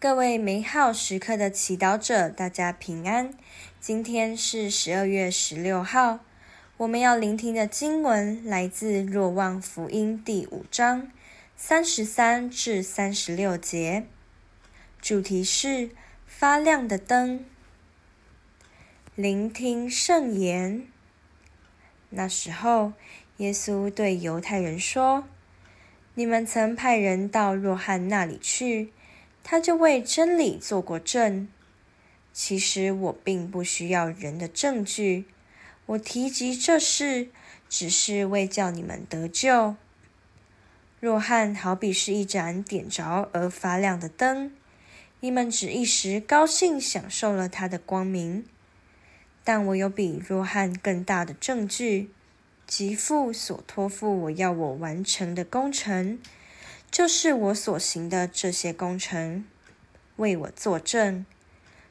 各位美好时刻的祈祷者，大家平安。今天是十二月十六号，我们要聆听的经文来自《若望福音》第五章三十三至三十六节，主题是发亮的灯。聆听圣言。那时候，耶稣对犹太人说：“你们曾派人到若翰那里去。”他就为真理做过证。其实我并不需要人的证据，我提及这事，只是为叫你们得救。若翰好比是一盏点着而发亮的灯，你们只一时高兴享受了他的光明。但我有比若翰更大的证据，即父所托付我要我完成的工程。就是我所行的这些工程，为我作证，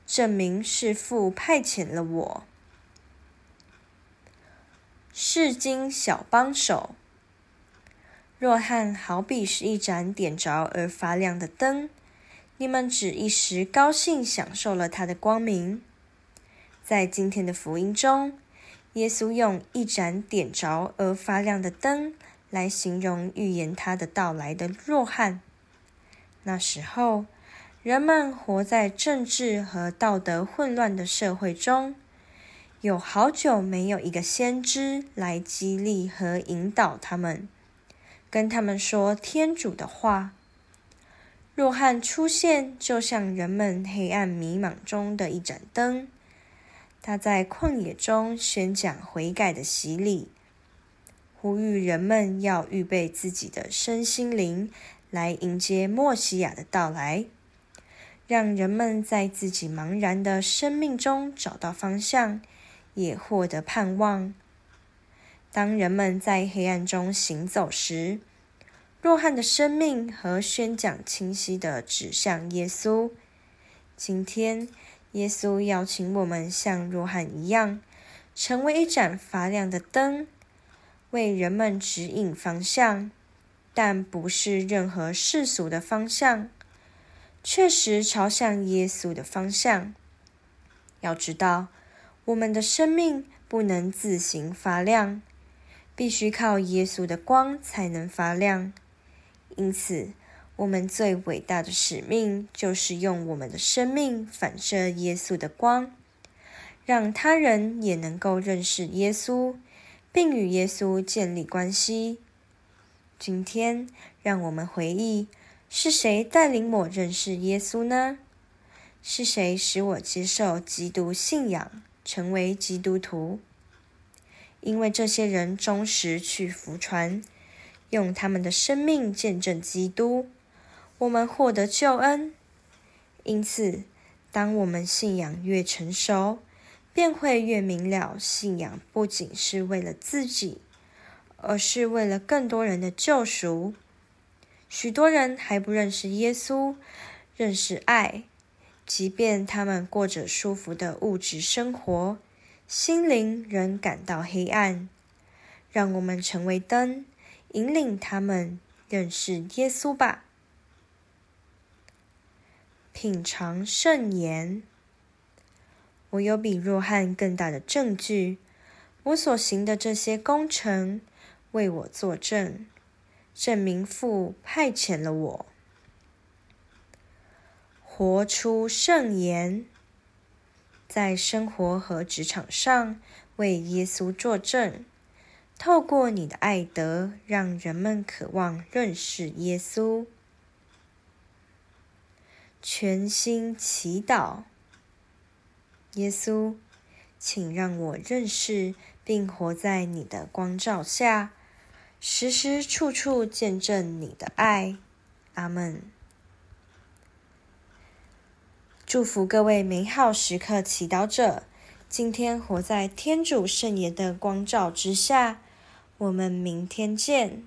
证明是父派遣了我。世经小帮手，若翰好比是一盏点着而发亮的灯，你们只一时高兴享受了他的光明。在今天的福音中，耶稣用一盏点着而发亮的灯。来形容预言他的到来的若翰。那时候，人们活在政治和道德混乱的社会中，有好久没有一个先知来激励和引导他们，跟他们说天主的话。若翰出现，就像人们黑暗迷茫中的一盏灯，他在旷野中宣讲悔改的洗礼。呼吁人们要预备自己的身心灵，来迎接莫西亚的到来，让人们在自己茫然的生命中找到方向，也获得盼望。当人们在黑暗中行走时，若翰的生命和宣讲清晰的指向耶稣。今天，耶稣邀请我们像若翰一样，成为一盏发亮的灯。为人们指引方向，但不是任何世俗的方向，确实朝向耶稣的方向。要知道，我们的生命不能自行发亮，必须靠耶稣的光才能发亮。因此，我们最伟大的使命就是用我们的生命反射耶稣的光，让他人也能够认识耶稣。并与耶稣建立关系。今天，让我们回忆：是谁带领我认识耶稣呢？是谁使我接受基督信仰，成为基督徒？因为这些人忠实去服传，用他们的生命见证基督，我们获得救恩。因此，当我们信仰越成熟，便会越明了，信仰不仅是为了自己，而是为了更多人的救赎。许多人还不认识耶稣，认识爱，即便他们过着舒服的物质生活，心灵仍感到黑暗。让我们成为灯，引领他们认识耶稣吧。品尝圣言。我有比若翰更大的证据，我所行的这些工程为我作证，证明父派遣了我，活出圣言，在生活和职场上为耶稣作证，透过你的爱德，让人们渴望认识耶稣，全心祈祷。耶稣，请让我认识并活在你的光照下，时时处处见证你的爱。阿门。祝福各位美好时刻祈祷者，今天活在天主圣言的光照之下。我们明天见。